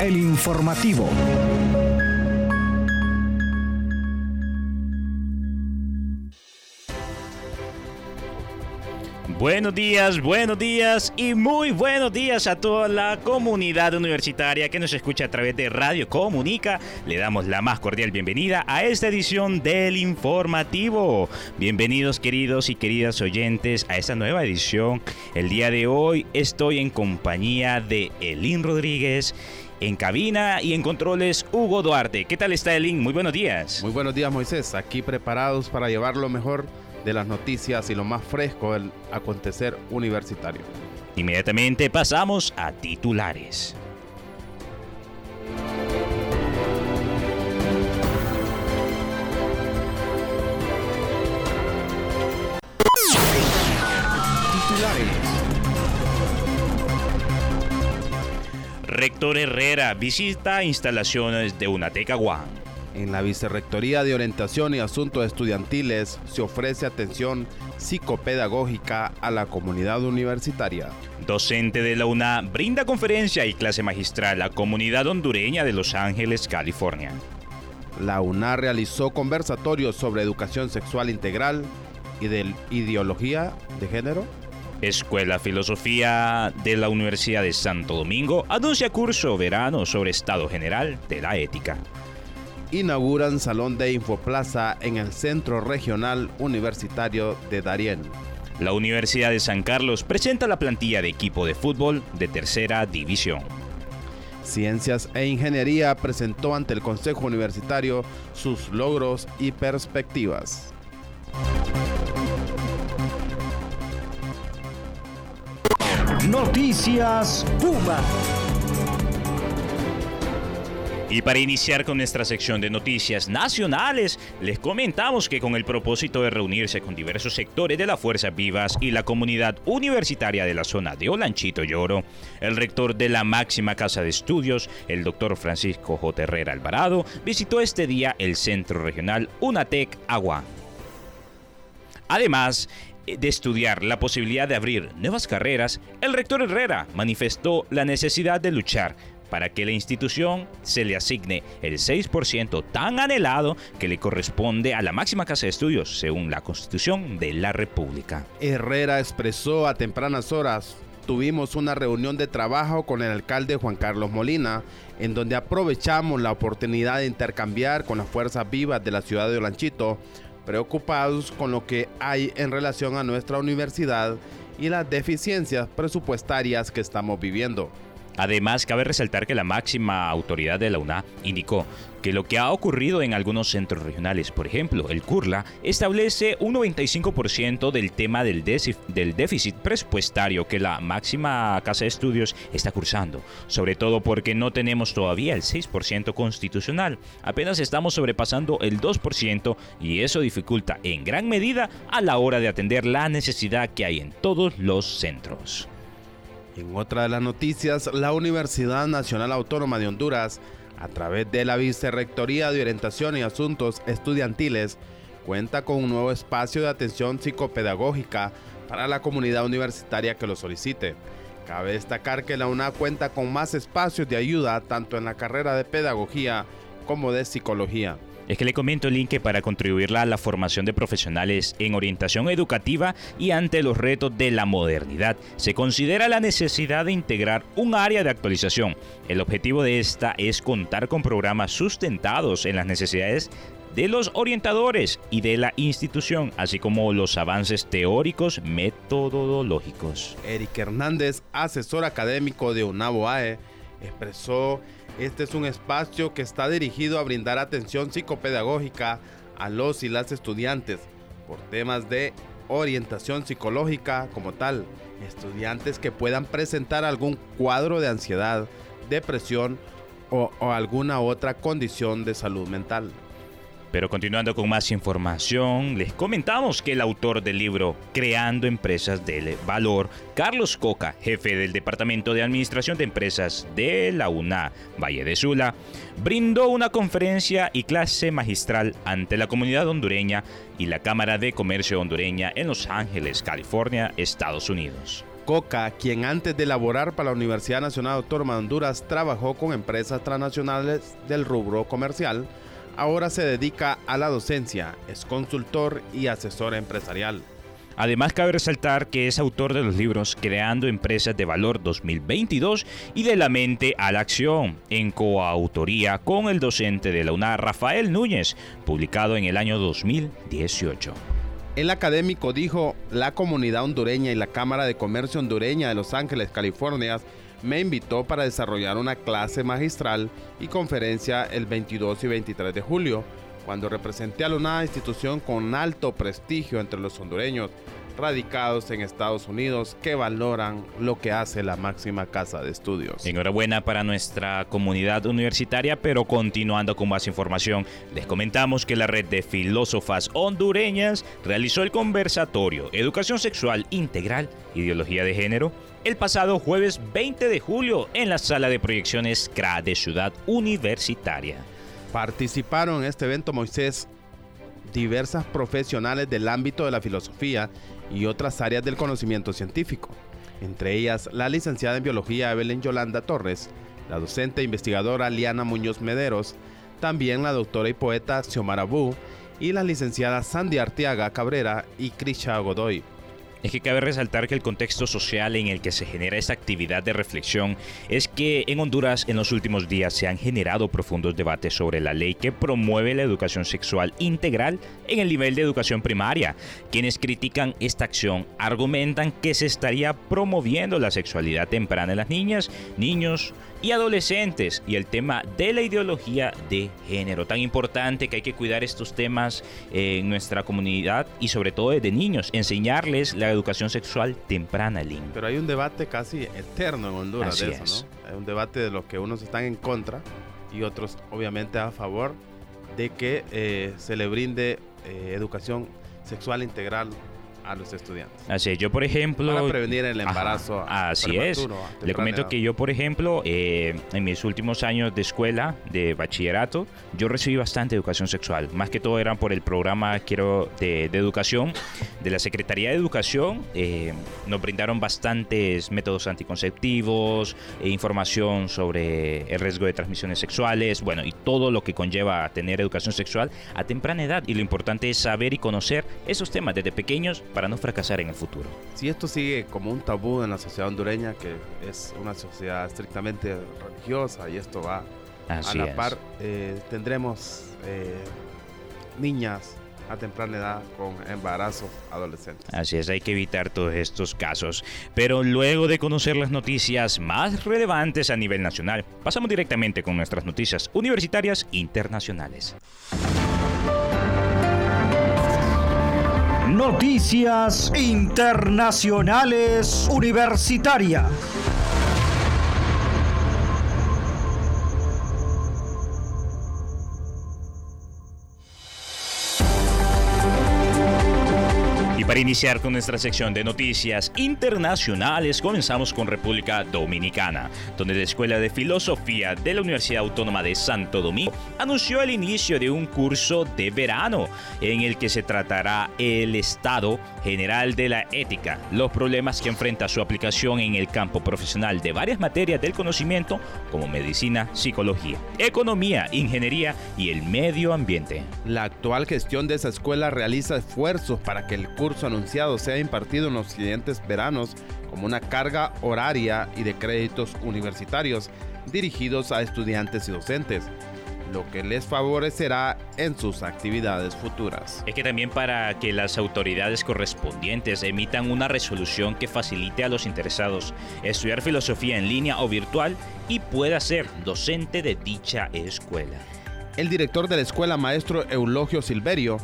el informativo. Buenos días, buenos días y muy buenos días a toda la comunidad universitaria que nos escucha a través de Radio Comunica. Le damos la más cordial bienvenida a esta edición del informativo. Bienvenidos queridos y queridas oyentes a esta nueva edición. El día de hoy estoy en compañía de Elin Rodríguez en cabina y en controles, Hugo Duarte. ¿Qué tal está Elin? Muy buenos días. Muy buenos días, Moisés. Aquí preparados para llevar lo mejor de las noticias y lo más fresco del acontecer universitario. Inmediatamente pasamos a titulares. Rector Herrera visita instalaciones de Unateca One. En la Vicerrectoría de Orientación y Asuntos Estudiantiles se ofrece atención psicopedagógica a la comunidad universitaria. Docente de la UNA brinda conferencia y clase magistral a comunidad hondureña de Los Ángeles, California. La UNA realizó conversatorios sobre educación sexual integral y de ideología de género. Escuela Filosofía de la Universidad de Santo Domingo anuncia curso verano sobre Estado General de la Ética. Inauguran Salón de Infoplaza en el Centro Regional Universitario de Darién. La Universidad de San Carlos presenta la plantilla de equipo de fútbol de tercera división. Ciencias e Ingeniería presentó ante el Consejo Universitario sus logros y perspectivas. Noticias Puma. Y para iniciar con nuestra sección de noticias nacionales, les comentamos que con el propósito de reunirse con diversos sectores de las fuerzas vivas y la comunidad universitaria de la zona de Olanchito Lloro, el rector de la máxima casa de estudios, el doctor Francisco J. Herrera Alvarado, visitó este día el centro regional UNATEC Agua. Además, de estudiar la posibilidad de abrir nuevas carreras, el rector Herrera manifestó la necesidad de luchar para que la institución se le asigne el 6% tan anhelado que le corresponde a la máxima casa de estudios, según la Constitución de la República. Herrera expresó a tempranas horas tuvimos una reunión de trabajo con el alcalde Juan Carlos Molina, en donde aprovechamos la oportunidad de intercambiar con las fuerzas vivas de la ciudad de Olanchito, preocupados con lo que hay en relación a nuestra universidad y las deficiencias presupuestarias que estamos viviendo. Además, cabe resaltar que la máxima autoridad de la UNA indicó que lo que ha ocurrido en algunos centros regionales, por ejemplo, el CURLA, establece un 95% del tema del, del, déficit presupuestario que la máxima casa de estudios está cursando, sobre todo porque no tenemos todavía el 6% constitucional, apenas estamos sobrepasando el 2% y eso dificulta en gran medida a la hora de atender la necesidad que hay en todos los centros. En otra de las noticias, la Universidad Nacional Autónoma de Honduras, a través de la Vicerrectoría de Orientación y Asuntos Estudiantiles, cuenta con un nuevo espacio de atención psicopedagógica para la comunidad universitaria que lo solicite. Cabe destacar que la UNA cuenta con más espacios de ayuda tanto en la carrera de pedagogía como de psicología. Es que le comento, Link, que para contribuir a la formación de profesionales en orientación educativa y ante los retos de la modernidad, se considera la necesidad de integrar un área de actualización. El objetivo de esta es contar con programas sustentados en las necesidades de los orientadores y de la institución, así como los avances teóricos metodológicos. Eric Hernández, asesor académico de UNABOAE, expresó este es un espacio que está dirigido a brindar atención psicopedagógica a los y las estudiantes por temas de orientación psicológica como tal, estudiantes que puedan presentar algún cuadro de ansiedad, depresión o, o alguna otra condición de salud mental. Pero continuando con más información, les comentamos que el autor del libro Creando Empresas del Valor, Carlos Coca, jefe del Departamento de Administración de Empresas de la UNA Valle de Sula, brindó una conferencia y clase magistral ante la comunidad hondureña y la Cámara de Comercio hondureña en Los Ángeles, California, Estados Unidos. Coca, quien antes de laborar para la Universidad Nacional Autónoma de Honduras trabajó con empresas transnacionales del rubro comercial, ahora se dedica a la docencia, es consultor y asesor empresarial. Además, cabe resaltar que es autor de los libros Creando Empresas de Valor 2022 y De la Mente a la Acción, en coautoría con el docente de la UNAR, Rafael Núñez, publicado en el año 2018. El académico dijo, la comunidad hondureña y la Cámara de Comercio hondureña de Los Ángeles, California, me invitó para desarrollar una clase magistral y conferencia el 22 y 23 de julio cuando representé a una institución con alto prestigio entre los hondureños radicados en Estados Unidos que valoran lo que hace la máxima casa de estudios. Enhorabuena para nuestra comunidad universitaria, pero continuando con más información, les comentamos que la red de filósofas hondureñas realizó el conversatorio Educación Sexual Integral, Ideología de Género, el pasado jueves 20 de julio en la sala de proyecciones CRA de Ciudad Universitaria. Participaron en este evento Moisés diversas profesionales del ámbito de la filosofía y otras áreas del conocimiento científico, entre ellas la licenciada en biología Evelyn Yolanda Torres, la docente e investigadora Liana Muñoz Mederos, también la doctora y poeta Xiomara Bu y la licenciada Sandy Arteaga Cabrera y Krisha Godoy es que cabe resaltar que el contexto social en el que se genera esta actividad de reflexión es que en Honduras en los últimos días se han generado profundos debates sobre la ley que promueve la educación sexual integral en el nivel de educación primaria. Quienes critican esta acción argumentan que se estaría promoviendo la sexualidad temprana en las niñas, niños, y adolescentes y el tema de la ideología de género. Tan importante que hay que cuidar estos temas en nuestra comunidad y sobre todo desde niños, enseñarles la educación sexual temprana, Link. Pero hay un debate casi eterno en Honduras de eso, ¿no? Hay un debate de los que unos están en contra y otros obviamente a favor de que eh, se le brinde eh, educación sexual integral a los estudiantes. Así es, yo por ejemplo... Para prevenir el embarazo. así es. Le comento que yo por ejemplo, eh, en mis últimos años de escuela, de bachillerato, yo recibí bastante educación sexual. Más que todo eran por el programa quiero de, educación de la Secretaría de Educación. Eh, nos brindaron bastantes métodos anticonceptivos, e información sobre el riesgo de transmisiones sexuales, bueno, y todo lo que conlleva a tener educación sexual a temprana edad. Y lo importante es saber y conocer esos temas desde pequeños para no fracasar en el futuro. Si esto sigue como un tabú en la sociedad hondureña, que es una sociedad estrictamente religiosa y esto va a la par, eh, tendremos eh, niñas a temprana edad con embarazos adolescentes. Así es, hay que evitar todos estos casos. Pero luego de conocer las noticias más relevantes a nivel nacional, pasamos directamente con nuestras noticias universitarias internacionales. Noticias Internacionales Universitarias. Para iniciar con nuestra sección de noticias internacionales, comenzamos con República Dominicana, donde la Escuela de Filosofía de la Universidad Autónoma de Santo Domingo anunció el inicio de un curso de verano en el que se tratará el estado general de la ética, los problemas que enfrenta su aplicación en el campo profesional de varias materias del conocimiento como medicina, psicología, economía, ingeniería y el medio ambiente. La actual gestión de esa escuela realiza esfuerzos para que el curso anunciado sea impartido en los siguientes veranos como una carga horaria y de créditos universitarios dirigidos a estudiantes y docentes lo que les favorecerá en sus actividades futuras. Es que también para que las autoridades correspondientes emitan una resolución que facilite a los interesados estudiar filosofía en línea o virtual y pueda ser docente de dicha escuela. El director de la escuela, maestro Eulogio Silverio,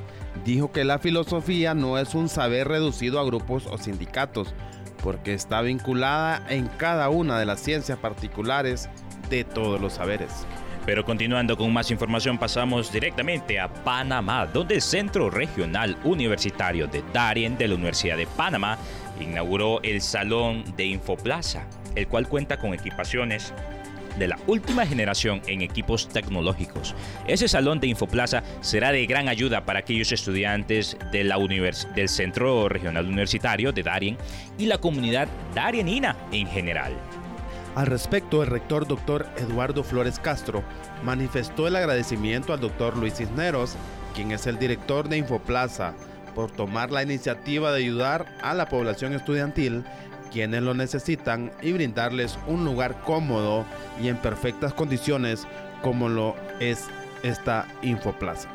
dijo que la filosofía no es un saber reducido a grupos o sindicatos, porque está vinculada en cada una de las ciencias particulares de todos los saberes. Pero continuando con más información, pasamos directamente a Panamá, donde el Centro Regional Universitario de Darien de la Universidad de Panamá inauguró el Salón de Infoplaza, el cual cuenta con equipaciones de la última generación en equipos tecnológicos. Ese salón de Infoplaza será de gran ayuda para aquellos estudiantes de la del Centro Regional Universitario de Darien y la comunidad darienina en general. Al respecto, el rector doctor Eduardo Flores Castro manifestó el agradecimiento al doctor Luis Cisneros, quien es el director de Infoplaza, por tomar la iniciativa de ayudar a la población estudiantil quienes lo necesitan y brindarles un lugar cómodo y en perfectas condiciones como lo es esta Infoplaza.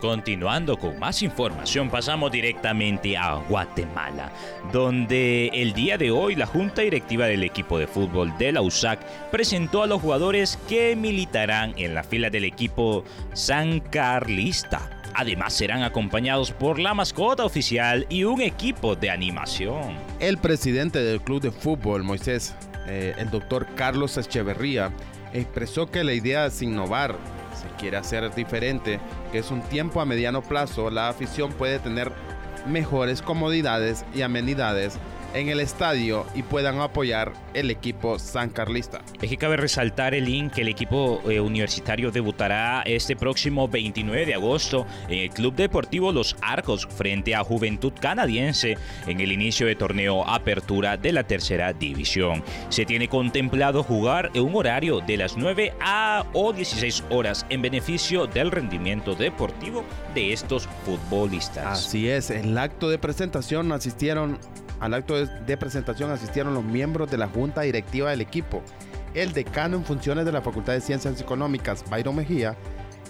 Continuando con más información, pasamos directamente a Guatemala, donde el día de hoy la Junta Directiva del equipo de fútbol de la USAC presentó a los jugadores que militarán en la fila del equipo San Carlista. Además serán acompañados por la mascota oficial y un equipo de animación. El presidente del club de fútbol, Moisés, eh, el doctor Carlos Echeverría, expresó que la idea es innovar se quiere hacer diferente, que es un tiempo a mediano plazo, la afición puede tener mejores comodidades y amenidades en el estadio y puedan apoyar el equipo San Carlista. Es que cabe resaltar el link que el equipo eh, universitario debutará este próximo 29 de agosto en el Club Deportivo Los Arcos frente a Juventud Canadiense en el inicio de torneo Apertura de la Tercera División. Se tiene contemplado jugar en un horario de las 9 a o 16 horas en beneficio del rendimiento deportivo de estos futbolistas. Así es, en el acto de presentación asistieron al acto de presentación asistieron los miembros de la junta directiva del equipo, el decano en funciones de la Facultad de Ciencias Económicas, Byron Mejía,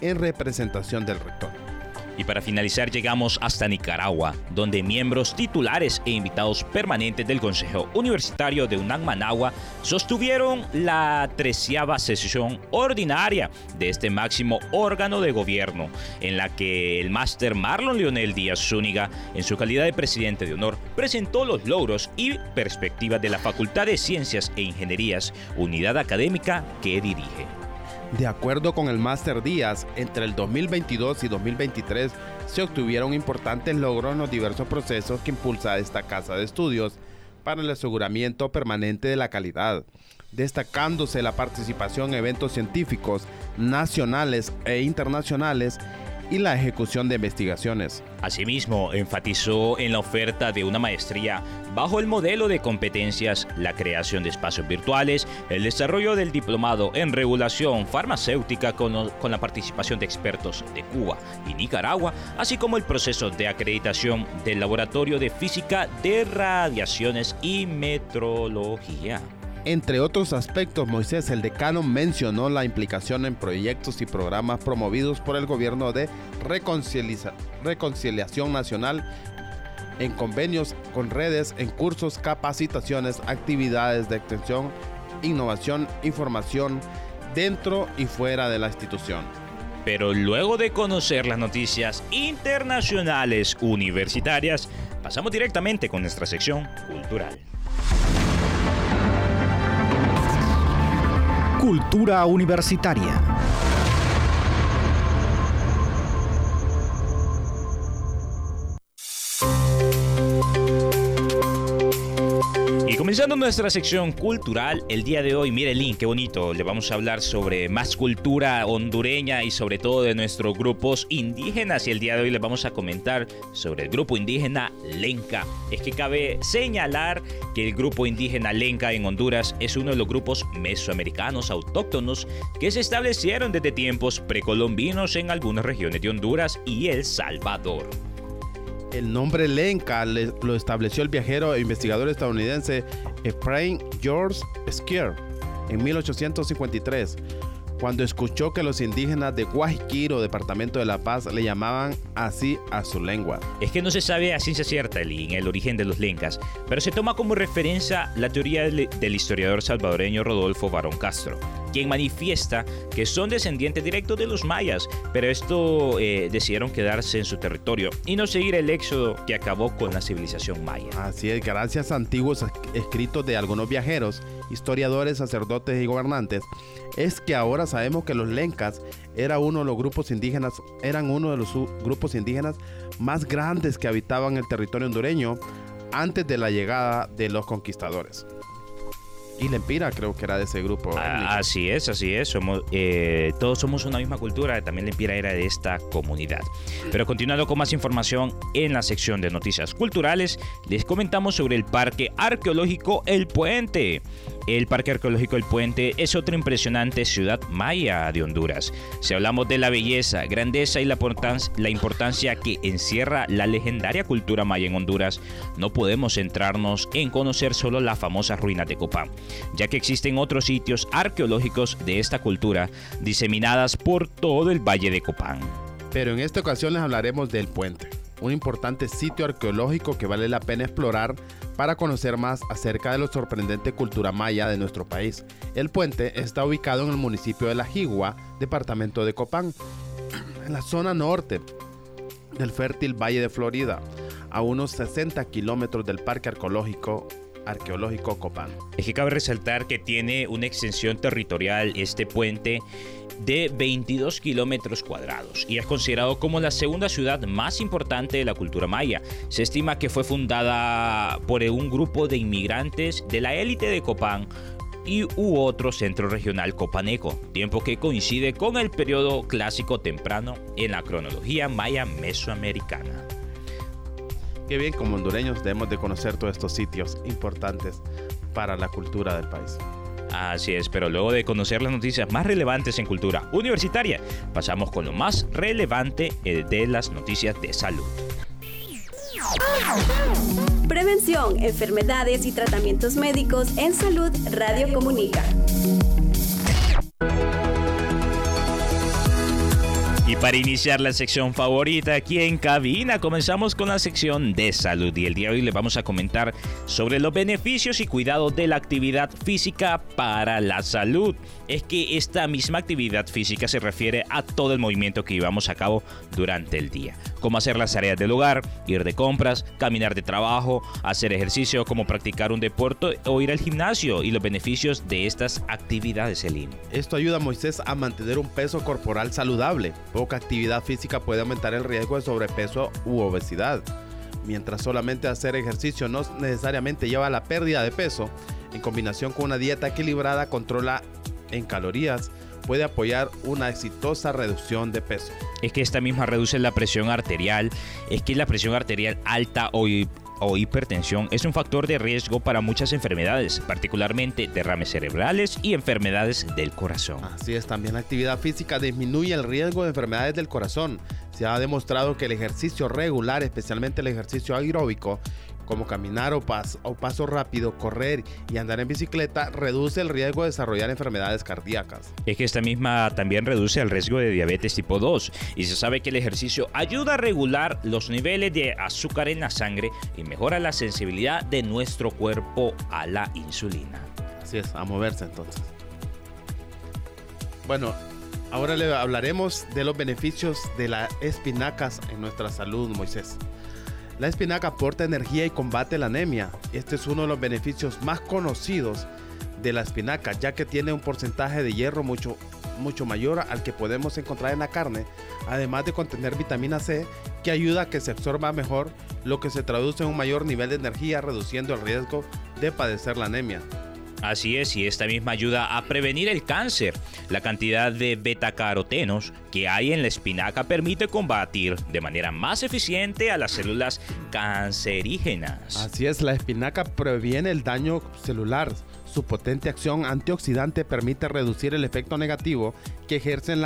en representación del rector. Y para finalizar llegamos hasta Nicaragua, donde miembros titulares e invitados permanentes del Consejo Universitario de UNAM Managua sostuvieron la treceava sesión ordinaria de este máximo órgano de gobierno, en la que el máster Marlon Leonel Díaz Zúñiga, en su calidad de presidente de honor, presentó los logros y perspectivas de la Facultad de Ciencias e Ingenierías, unidad académica que dirige. De acuerdo con el Máster Díaz, entre el 2022 y 2023 se obtuvieron importantes logros en los diversos procesos que impulsa esta casa de estudios para el aseguramiento permanente de la calidad, destacándose la participación en eventos científicos nacionales e internacionales y la ejecución de investigaciones. Asimismo, enfatizó en la oferta de una maestría bajo el modelo de competencias, la creación de espacios virtuales, el desarrollo del diplomado en regulación farmacéutica con, con, la participación de expertos de Cuba y Nicaragua, así como el proceso de acreditación del Laboratorio de Física de Radiaciones y Metrología. Entre otros aspectos, Moisés, el decano, mencionó la implicación en proyectos y programas promovidos por el gobierno de reconciliación nacional en convenios con redes, en cursos, capacitaciones, actividades de extensión, innovación, información dentro y fuera de la institución. Pero luego de conocer las noticias internacionales universitarias, pasamos directamente con nuestra sección cultural. Cultura Universitaria. Comenzando nuestra sección cultural, el día de hoy, mire Link, qué bonito, le vamos a hablar sobre más cultura hondureña y sobre todo de nuestros grupos indígenas y el día de hoy les vamos a comentar sobre el grupo indígena Lenca. Es que cabe señalar que el grupo indígena Lenca en Honduras es uno de los grupos mesoamericanos autóctonos que se establecieron desde tiempos precolombinos en algunas regiones de Honduras y El Salvador. El nombre Lenca lo estableció el viajero e investigador estadounidense Ephraim George Skier en 1853 cuando escuchó que los indígenas de Guajiquiro, departamento de La Paz, le llamaban así a su lengua. Es que no se sabe a ciencia cierta el, el origen de los lencas, pero se toma como referencia la teoría del, historiador salvadoreño Rodolfo Barón Castro, quien manifiesta que son descendientes directos de los mayas, pero esto eh, decidieron quedarse en su territorio y no seguir el éxodo que acabó con la civilización maya. Así es, gracias a antiguos escritos de algunos viajeros, historiadores, sacerdotes y gobernantes, es que ahora sabemos que los lencas era uno de los grupos indígenas, eran uno de los grupos indígenas más grandes que habitaban el territorio hondureño antes de la llegada de los conquistadores. Y Lempira creo que era de ese grupo. Ah, así es, así es. Somos, eh, todos somos una misma cultura. También Lempira era de esta comunidad. Pero continuando con más información en la sección de noticias culturales, les comentamos sobre el Parque Arqueológico El Puente. El Parque Arqueológico El Puente es otra impresionante ciudad maya de Honduras. Si hablamos de la belleza, grandeza y la, importancia que encierra la legendaria cultura maya en Honduras, no podemos centrarnos en conocer solo las famosas ruinas de Copán, ya que existen otros sitios arqueológicos de esta cultura diseminadas por todo el Valle de Copán. Pero en esta ocasión les hablaremos del puente, un importante sitio arqueológico que vale la pena explorar para conocer más acerca de la sorprendente cultura maya de nuestro país. El puente está ubicado en el municipio de La Jigua, departamento de Copán, en la zona norte del fértil Valle de Florida, a unos 60 kilómetros del Parque Arqueológico Arqueológico Copán. Es que cabe resaltar que tiene una extensión territorial este puente de 22 kilómetros cuadrados y es considerado como la segunda ciudad más importante de la cultura maya. Se estima que fue fundada por un grupo de inmigrantes de la élite de Copán y u otro centro regional copaneco, tiempo que coincide con el periodo clásico temprano en la cronología maya mesoamericana. Qué bien como hondureños debemos de conocer todos estos sitios importantes para la cultura del país. Así es, pero luego de conocer las noticias más relevantes en cultura universitaria, pasamos con lo más relevante eh, de las noticias de salud. Prevención, enfermedades y tratamientos médicos en salud Radio Comunica. Para iniciar la sección favorita aquí en cabina, comenzamos con la sección de salud. Y el día de hoy les vamos a comentar sobre los beneficios y cuidados de la actividad física para la salud. Es que esta misma actividad física se refiere a todo el movimiento que llevamos a cabo durante el día, como hacer las tareas del hogar, ir de compras, caminar de trabajo, hacer ejercicio, como practicar un deporte o ir al gimnasio y los beneficios de estas actividades, Elin. Esto ayuda a Moisés a mantener un peso corporal saludable actividad física puede aumentar el riesgo de sobrepeso u obesidad. Mientras solamente hacer ejercicio no necesariamente lleva a la pérdida de peso, en combinación con una dieta equilibrada controla en calorías, puede apoyar una exitosa reducción de peso. Es que esta misma reduce la presión arterial, es que la presión arterial alta o o hipertensión es un factor de riesgo para muchas enfermedades, particularmente derrames cerebrales y enfermedades del corazón. Así es, también la actividad física disminuye el riesgo de enfermedades del corazón. Se ha demostrado que el ejercicio regular, especialmente el ejercicio aeróbico, como caminar o, o paso rápido, correr y andar en bicicleta, reduce el riesgo de desarrollar enfermedades cardíacas. Es que esta misma también reduce el riesgo de diabetes tipo 2 y se sabe que el ejercicio ayuda a regular los niveles de azúcar en la sangre y mejora la sensibilidad de nuestro cuerpo a la insulina. Así es, a moverse entonces. Bueno, ahora le hablaremos de los beneficios de las espinacas en nuestra salud, Moisés. La espinaca aporta energía y combate la anemia. Este es uno de los beneficios más conocidos de la espinaca, ya que tiene un porcentaje de hierro mucho, mucho mayor al que podemos encontrar en la carne, además de contener vitamina C, que ayuda a que se absorba mejor, lo que se traduce en un mayor nivel de energía, reduciendo el riesgo de padecer la anemia. Así es, y esta misma ayuda a prevenir el cáncer. La cantidad de betacarotenos que hay en la espinaca permite combatir de manera más eficiente a las células cancerígenas. Así es, la espinaca previene el daño celular. Su potente acción antioxidante permite reducir el efecto negativo que ejercen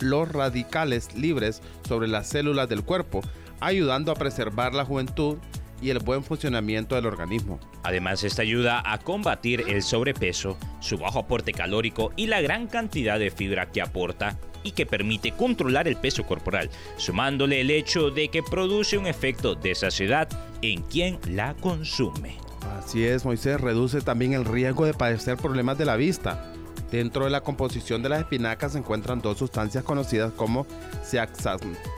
los radicales libres sobre las células del cuerpo, ayudando a preservar la juventud y el buen funcionamiento del organismo. Además, esta ayuda a combatir el sobrepeso, su bajo aporte calórico y la gran cantidad de fibra que aporta y que permite controlar el peso corporal, sumándole el hecho de que produce un efecto de saciedad en quien la consume. Así es, Moisés, reduce también el riesgo de padecer problemas de la vista. Dentro de la composición de las espinacas se encuentran dos sustancias conocidas como zeaxantina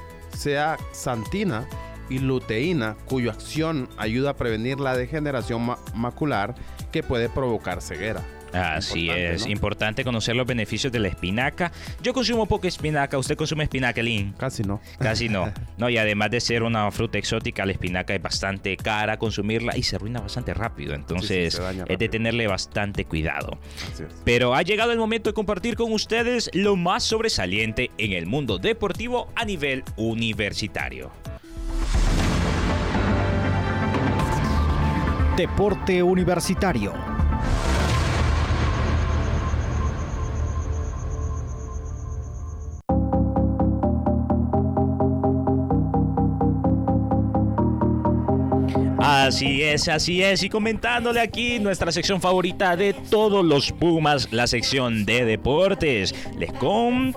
y luteína, cuya acción ayuda a prevenir la degeneración macular que puede provocar ceguera. Así Importante, es, ¿no? importante conocer los beneficios de la espinaca. Yo consumo poca espinaca, ¿usted consume espinaca, Lin? Casi no. Casi no. No, y además de ser una fruta exótica, la espinaca es bastante cara consumirla y se arruina bastante rápido. Entonces, es de tenerle bastante cuidado. Pero ha llegado el momento de compartir con ustedes lo más sobresaliente en el mundo deportivo a nivel universitario. Deporte Universitario. Así es, así es. Y comentándole aquí nuestra sección favorita de todos los Pumas, la sección de deportes. Les, com-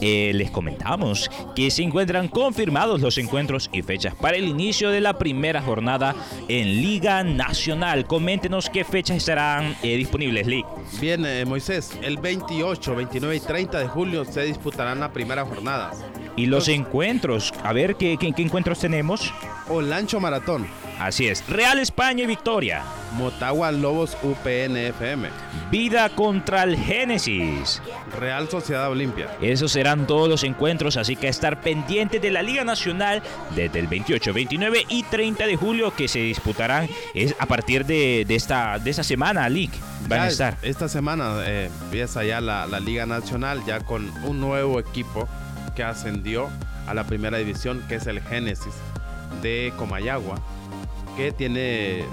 eh, les comentamos que se encuentran confirmados los encuentros y fechas para el inicio de la primera jornada en Liga Nacional. Coméntenos qué fechas estarán eh, disponibles, Lick. Bien, eh, Moisés, el 28, 29 y 30 de julio se disputarán la primera jornada. Y los encuentros, a ver qué, qué- qué encuentros tenemos. Olancho Maratón, Así es, Real España y Victoria. Motagua Lobos UPN FM, Vida contra el Génesis. Real Sociedad Olimpia. Esos serán todos los encuentros, así que estar pendientes de la Liga Nacional desde el 28, 29 y 30 de julio que se disputarán es a partir de, de esta, de esta semana, League. Van Ya a estar. Esta semana eh, empieza ya la, la Liga Nacional, ya con un nuevo equipo que ascendió a la primera división, que es el Génesis de Comayagua, que tiene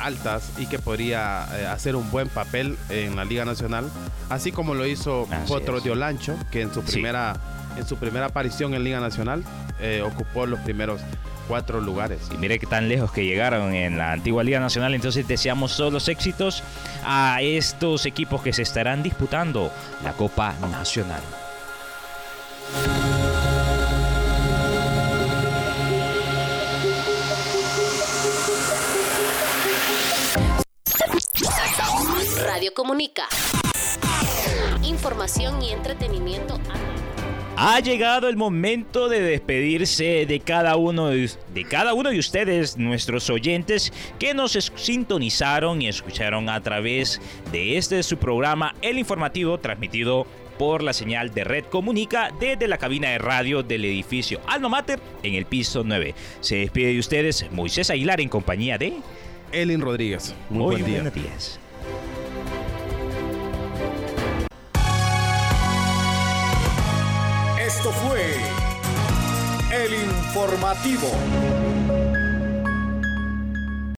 altas y que podría eh, hacer un buen papel en la Liga Nacional, así como lo hizo Así Potro de Olancho, que en su Sí. primera, en su primera aparición en Liga Nacional eh, ocupó los primeros cuatro lugares. Y mire qué tan lejos que llegaron en la antigua Liga Nacional. Entonces deseamos todos los éxitos a estos equipos que se estarán disputando la Copa Nacional. Radio Comunica. Información y entretenimiento. Ha llegado el momento de despedirse de cada uno de, de cada uno de ustedes, nuestros oyentes, que nos es- sintonizaron y escucharon a través de este su programa, El Informativo, transmitido por la señal de Red Comunica desde la cabina de radio del edificio Alma Mater en el piso 9. Se despide de ustedes Moisés Aguilar en compañía de... Elin Rodríguez, muy, buen día. buenos días. Fue el informativo.